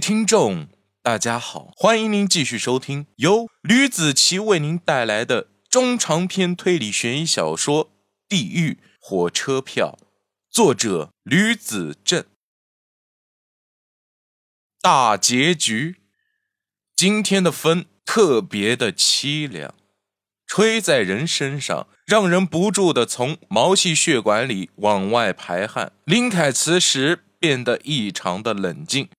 听众，大家好，欢迎您继续收听由吕子奇为您带来的中长篇推理悬疑小说《地狱火车票》，作者吕子正。大结局，今天的风特别的凄凉，吹在人身上，让人不住的从毛细血管里往外排汗。林凯此时变得异常的冷静。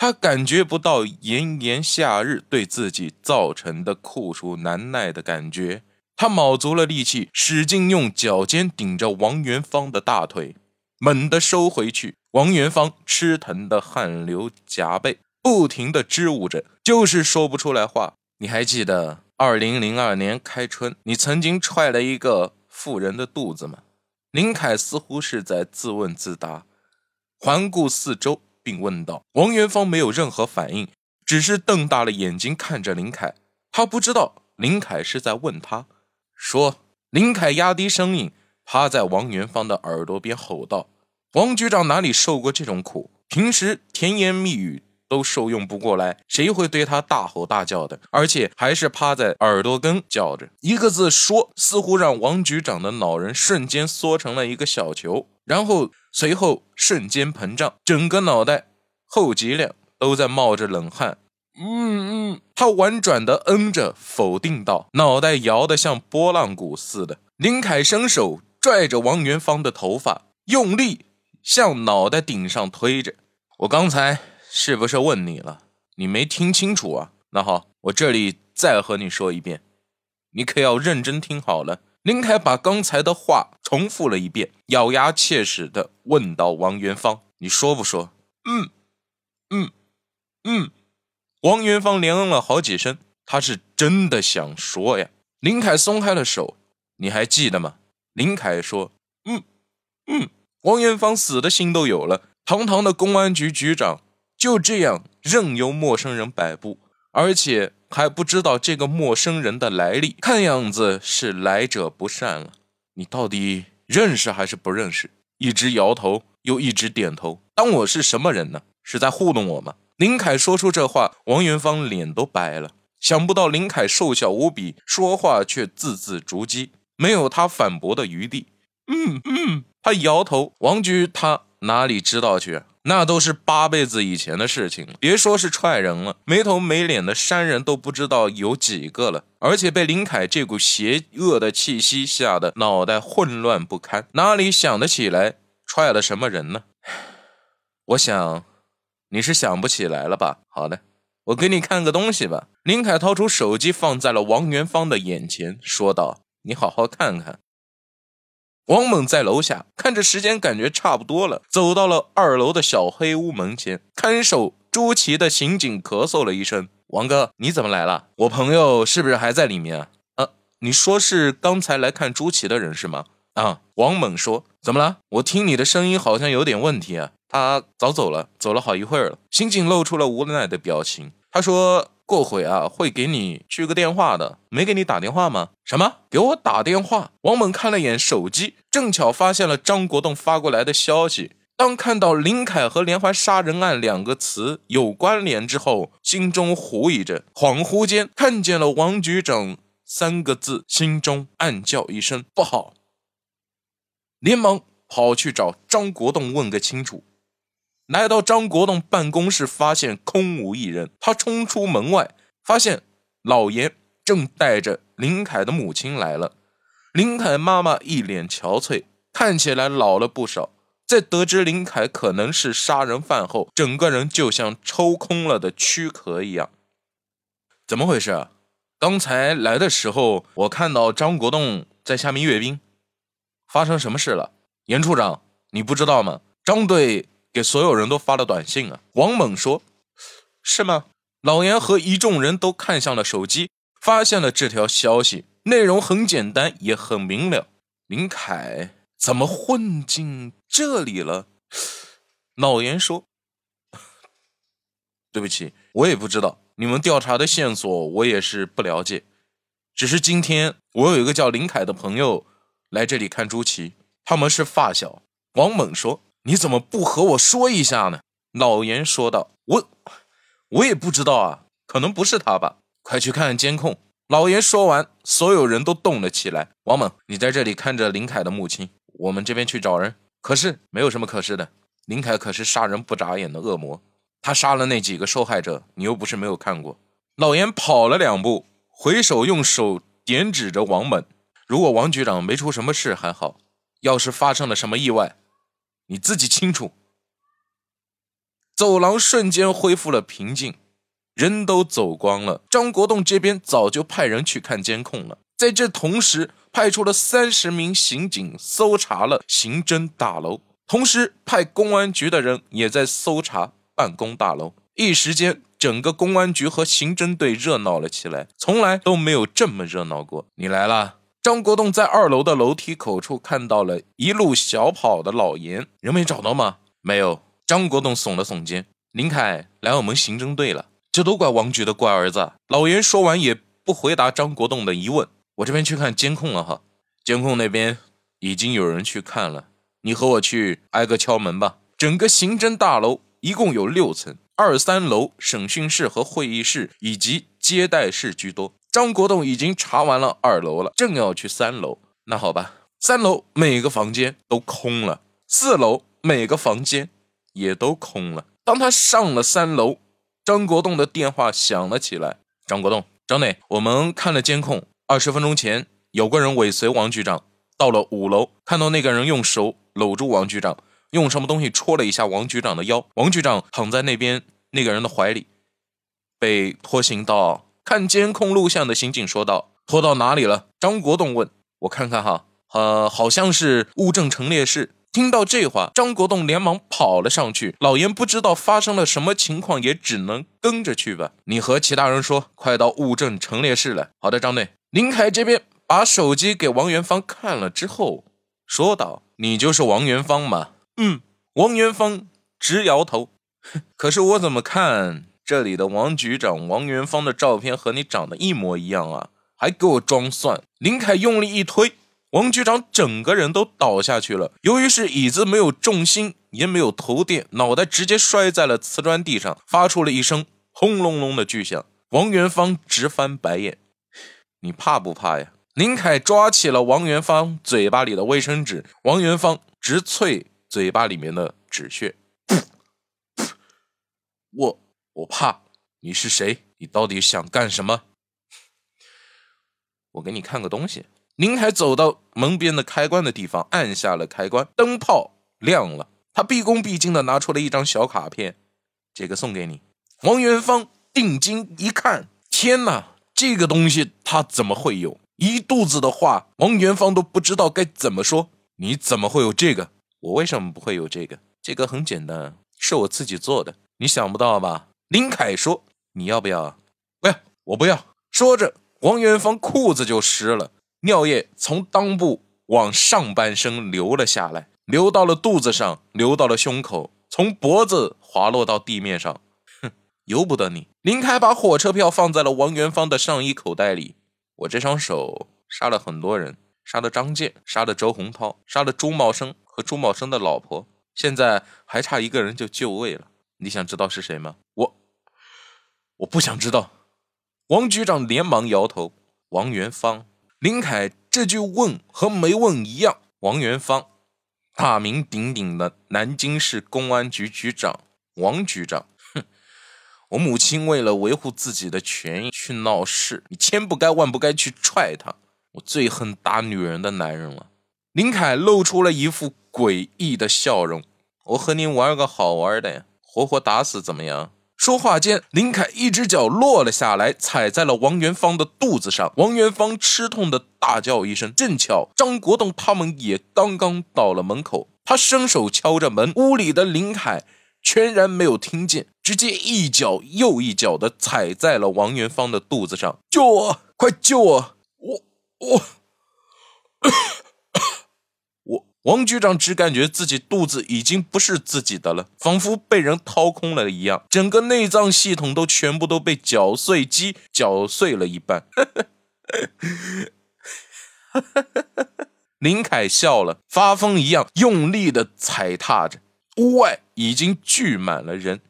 他感觉不到炎炎夏日对自己造成的酷暑难耐的感觉，他卯足了力气，使劲用脚尖顶着王元芳的大腿，猛地收回去。王元芳吃疼的汗流浃背，不停的支吾着，就是说不出来话。你还记得二零零二年开春，你曾经踹了一个妇人的肚子吗？林凯似乎是在自问自答，环顾四周。并问道：“王元芳没有任何反应，只是瞪大了眼睛看着林凯。他不知道林凯是在问他。说，林凯压低声音，趴在王元芳的耳朵边吼道：‘王局长哪里受过这种苦？平时甜言蜜语都受用不过来，谁会对他大吼大叫的？而且还是趴在耳朵根叫着，一个字说，似乎让王局长的脑仁瞬间缩成了一个小球，然后。’”随后瞬间膨胀，整个脑袋后脊梁都在冒着冷汗。嗯嗯，他婉转的嗯着，否定道，脑袋摇得像拨浪鼓似的。林凯伸手拽着王元芳的头发，用力向脑袋顶上推着。我刚才是不是问你了？你没听清楚啊？那好，我这里再和你说一遍，你可要认真听好了。林凯把刚才的话重复了一遍，咬牙切齿地问道：“王元芳，你说不说？”“嗯，嗯，嗯。”王元芳连嗯了好几声，他是真的想说呀。林凯松开了手，“你还记得吗？”林凯说：“嗯，嗯。”王元芳死的心都有了，堂堂的公安局局长就这样任由陌生人摆布，而且。还不知道这个陌生人的来历，看样子是来者不善了。你到底认识还是不认识？一直摇头，又一直点头。当我是什么人呢？是在糊弄我吗？林凯说出这话，王元芳脸都白了。想不到林凯瘦小无比，说话却字字珠玑，没有他反驳的余地。嗯嗯，他摇头。王局他哪里知道去？那都是八辈子以前的事情了，别说是踹人了，没头没脸的山人都不知道有几个了。而且被林凯这股邪恶的气息吓得脑袋混乱不堪，哪里想得起来踹了什么人呢？我想你是想不起来了吧？好的，我给你看个东西吧。林凯掏出手机放在了王元芳的眼前，说道：“你好好看看。”王猛在楼下看着时间，感觉差不多了，走到了二楼的小黑屋门前。看守朱祁的刑警咳嗽了一声：“王哥，你怎么来了？我朋友是不是还在里面啊？”“啊，你说是刚才来看朱祁的人是吗？”“啊。”王猛说：“怎么了？我听你的声音好像有点问题啊。”“他早走了，走了好一会儿了。”刑警露出了无奈的表情。他说。过会啊，会给你去个电话的。没给你打电话吗？什么？给我打电话？王猛看了眼手机，正巧发现了张国栋发过来的消息。当看到林凯和连环杀人案两个词有关联之后，心中狐疑着，恍惚间看见了王局长三个字，心中暗叫一声不好，连忙跑去找张国栋问个清楚。来到张国栋办公室，发现空无一人。他冲出门外，发现老严正带着林凯的母亲来了。林凯妈妈一脸憔悴，看起来老了不少。在得知林凯可能是杀人犯后，整个人就像抽空了的躯壳一样。怎么回事？刚才来的时候，我看到张国栋在下面阅兵。发生什么事了？严处长，你不知道吗？张队。给所有人都发了短信啊！王猛说：“是吗？”老严和一众人都看向了手机，发现了这条消息，内容很简单，也很明了。林凯怎么混进这里了？老严说：“对不起，我也不知道。你们调查的线索，我也是不了解。只是今天我有一个叫林凯的朋友来这里看朱祁，他们是发小。”王猛说。你怎么不和我说一下呢？老严说道：“我，我也不知道啊，可能不是他吧。快去看看监控。老严说完，所有人都动了起来。王猛，你在这里看着林凯的母亲，我们这边去找人。可是没有什么可是的，林凯可是杀人不眨眼的恶魔，他杀了那几个受害者，你又不是没有看过。老严跑了两步，回手用手点指着王猛。如果王局长没出什么事还好，要是发生了什么意外，你自己清楚。走廊瞬间恢复了平静。人都走光了，张国栋这边早就派人去看监控了。在这同时，派出了三十名刑警搜查了刑侦大楼，同时派公安局的人也在搜查办公大楼。一时间，整个公安局和刑侦队热闹了起来，从来都没有这么热闹过。你来了，张国栋在二楼的楼梯口处看到了一路小跑的老严，人没找到吗？没有。张国栋耸了耸肩，林凯来我们刑侦队了。这都怪王局的乖儿子。老严说完也不回答张国栋的疑问。我这边去看监控了哈，监控那边已经有人去看了。你和我去挨个敲门吧。整个刑侦大楼一共有六层，二三楼审讯室和会议室以及接待室居多。张国栋已经查完了二楼了，正要去三楼。那好吧，三楼每个房间都空了，四楼每个房间也都空了。当他上了三楼。张国栋的电话响了起来。张国栋，张内，我们看了监控，二十分钟前有个人尾随王局长到了五楼，看到那个人用手搂住王局长，用什么东西戳了一下王局长的腰，王局长躺在那边那个人的怀里，被拖行到看监控录像的刑警说道：“拖到哪里了？”张国栋问：“我看看哈，呃，好像是物证陈列室。”听到这话，张国栋连忙跑了上去。老严不知道发生了什么情况，也只能跟着去吧。你和其他人说，快到物证陈列室来。好的，张队。林凯这边把手机给王元芳看了之后，说道：“你就是王元芳吗？”“嗯。”王元芳直摇头。可是我怎么看这里的王局长王元芳的照片和你长得一模一样啊？还给我装蒜！林凯用力一推。王局长整个人都倒下去了，由于是椅子没有重心，也没有头垫，脑袋直接摔在了瓷砖地上，发出了一声轰隆隆的巨响。王元芳直翻白眼：“你怕不怕呀？”林凯抓起了王元芳嘴巴里的卫生纸，王元芳直啐嘴巴里面的纸屑：“我我怕。你是谁？你到底想干什么？我给你看个东西。”林凯走到门边的开关的地方，按下了开关，灯泡亮了。他毕恭毕敬的拿出了一张小卡片，这个送给你。王元芳定睛一看，天哪，这个东西他怎么会有？一肚子的话，王元芳都不知道该怎么说。你怎么会有这个？我为什么不会有这个？这个很简单，是我自己做的。你想不到吧？林凯说：“你要不要？”“不要，我不要。”说着，王元芳裤子就湿了。尿液从裆部往上半身流了下来，流到了肚子上，流到了胸口，从脖子滑落到地面上。哼，由不得你！林凯把火车票放在了王元芳的上衣口袋里。我这双手杀了很多人，杀了张健，杀了周洪涛，杀了朱茂生和朱茂生的老婆，现在还差一个人就就位了。你想知道是谁吗？我，我不想知道。王局长连忙摇头。王元芳。林凯这句问和没问一样。王元芳，大名鼎鼎的南京市公安局局长王局长。哼，我母亲为了维护自己的权益去闹事，你千不该万不该去踹她。我最恨打女人的男人了。林凯露出了一副诡异的笑容。我和你玩个好玩的呀，活活打死怎么样？说话间，林凯一只脚落了下来，踩在了王元芳的肚子上。王元芳吃痛的大叫一声。正巧张国栋他们也刚刚到了门口，他伸手敲着门，屋里的林凯全然没有听见，直接一脚又一脚的踩在了王元芳的肚子上。救我！快救我！我我。王局长只感觉自己肚子已经不是自己的了，仿佛被人掏空了一样，整个内脏系统都全部都被绞碎机绞碎了一半。林凯笑了，发疯一样用力的踩踏着。屋外已经聚满了人，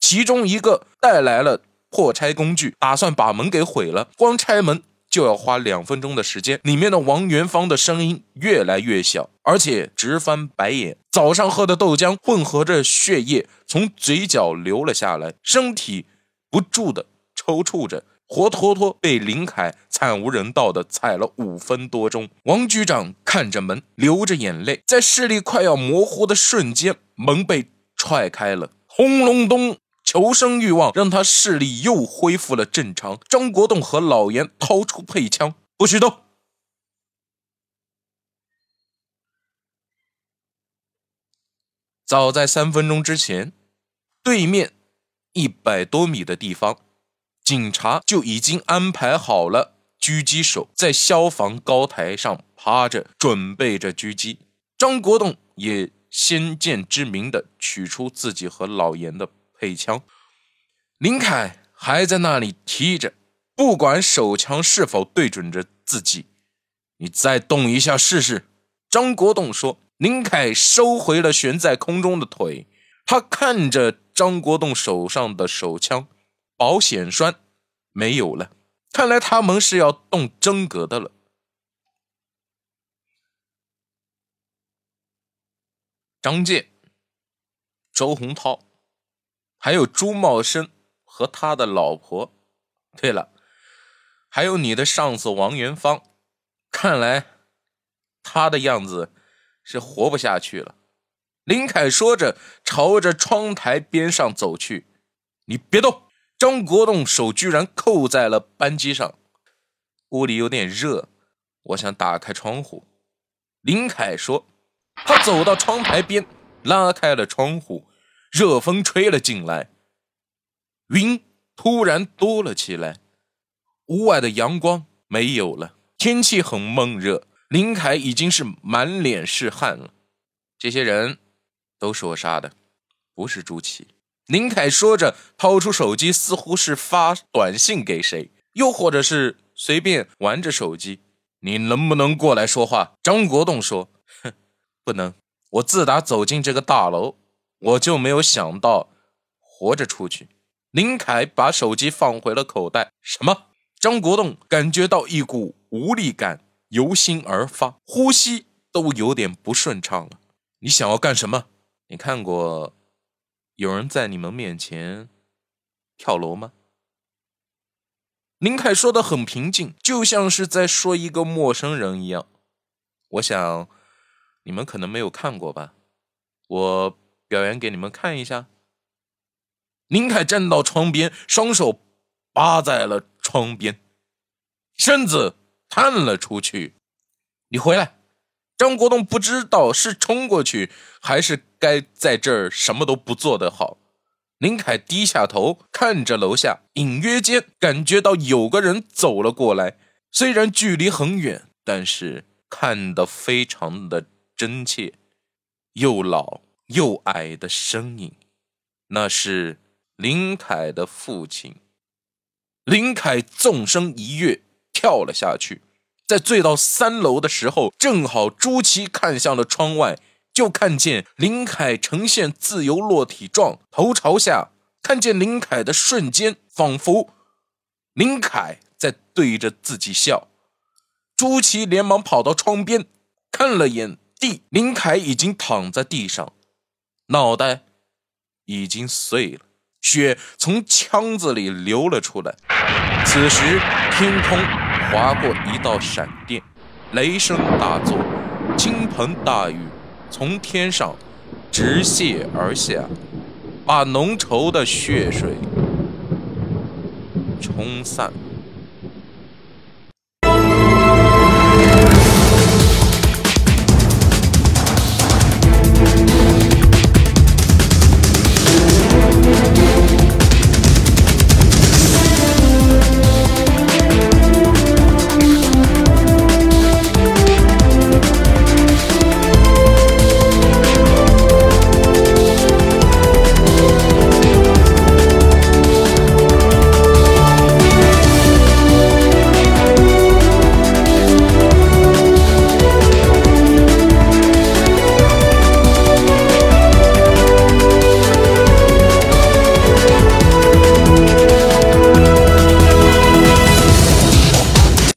其中一个带来了破拆工具，打算把门给毁了。光拆门就要花两分钟的时间。里面的王元芳的声音越来越小，而且直翻白眼。早上喝的豆浆混合着血液从嘴角流了下来，身体不住的抽搐着。活脱脱被林凯惨无人道的踩了五分多钟。王局长看着门，流着眼泪，在视力快要模糊的瞬间，门被踹开了。轰隆咚，求生欲望让他视力又恢复了正常。张国栋和老严掏出配枪，不许动。早在三分钟之前，对面一百多米的地方。警察就已经安排好了狙击手在消防高台上趴着，准备着狙击。张国栋也先见之明的取出自己和老严的配枪，林凯还在那里提着，不管手枪是否对准着自己，你再动一下试试。张国栋说。林凯收回了悬在空中的腿，他看着张国栋手上的手枪。保险栓没有了，看来他们是要动真格的了。张健、周洪涛，还有朱茂生和他的老婆。对了，还有你的上司王元芳，看来他的样子是活不下去了。林凯说着，朝着窗台边上走去。你别动。张国栋手居然扣在了扳机上，屋里有点热，我想打开窗户。林凯说：“他走到窗台边，拉开了窗户，热风吹了进来，云突然多了起来，屋外的阳光没有了，天气很闷热。林凯已经是满脸是汗了。这些人都是我杀的，不是朱祁。”林凯说着，掏出手机，似乎是发短信给谁，又或者是随便玩着手机。你能不能过来说话？张国栋说：“哼，不能。我自打走进这个大楼，我就没有想到活着出去。”林凯把手机放回了口袋。什么？张国栋感觉到一股无力感由心而发，呼吸都有点不顺畅了。你想要干什么？你看过？有人在你们面前跳楼吗？林凯说的很平静，就像是在说一个陌生人一样。我想你们可能没有看过吧，我表演给你们看一下。林凯站到窗边，双手扒在了窗边，身子探了出去。你回来。张国栋不知道是冲过去，还是该在这儿什么都不做的好。林凯低下头看着楼下，隐约间感觉到有个人走了过来，虽然距离很远，但是看得非常的真切。又老又矮的身影，那是林凯的父亲。林凯纵身一跃，跳了下去。在坠到三楼的时候，正好朱祁看向了窗外，就看见林凯呈现自由落体状，头朝下。看见林凯的瞬间，仿佛林凯在对着自己笑。朱祁连忙跑到窗边，看了眼地，林凯已经躺在地上，脑袋已经碎了，血从腔子里流了出来。此时天空。划过一道闪电，雷声大作，倾盆大雨从天上直泻而下，把浓稠的血水冲散。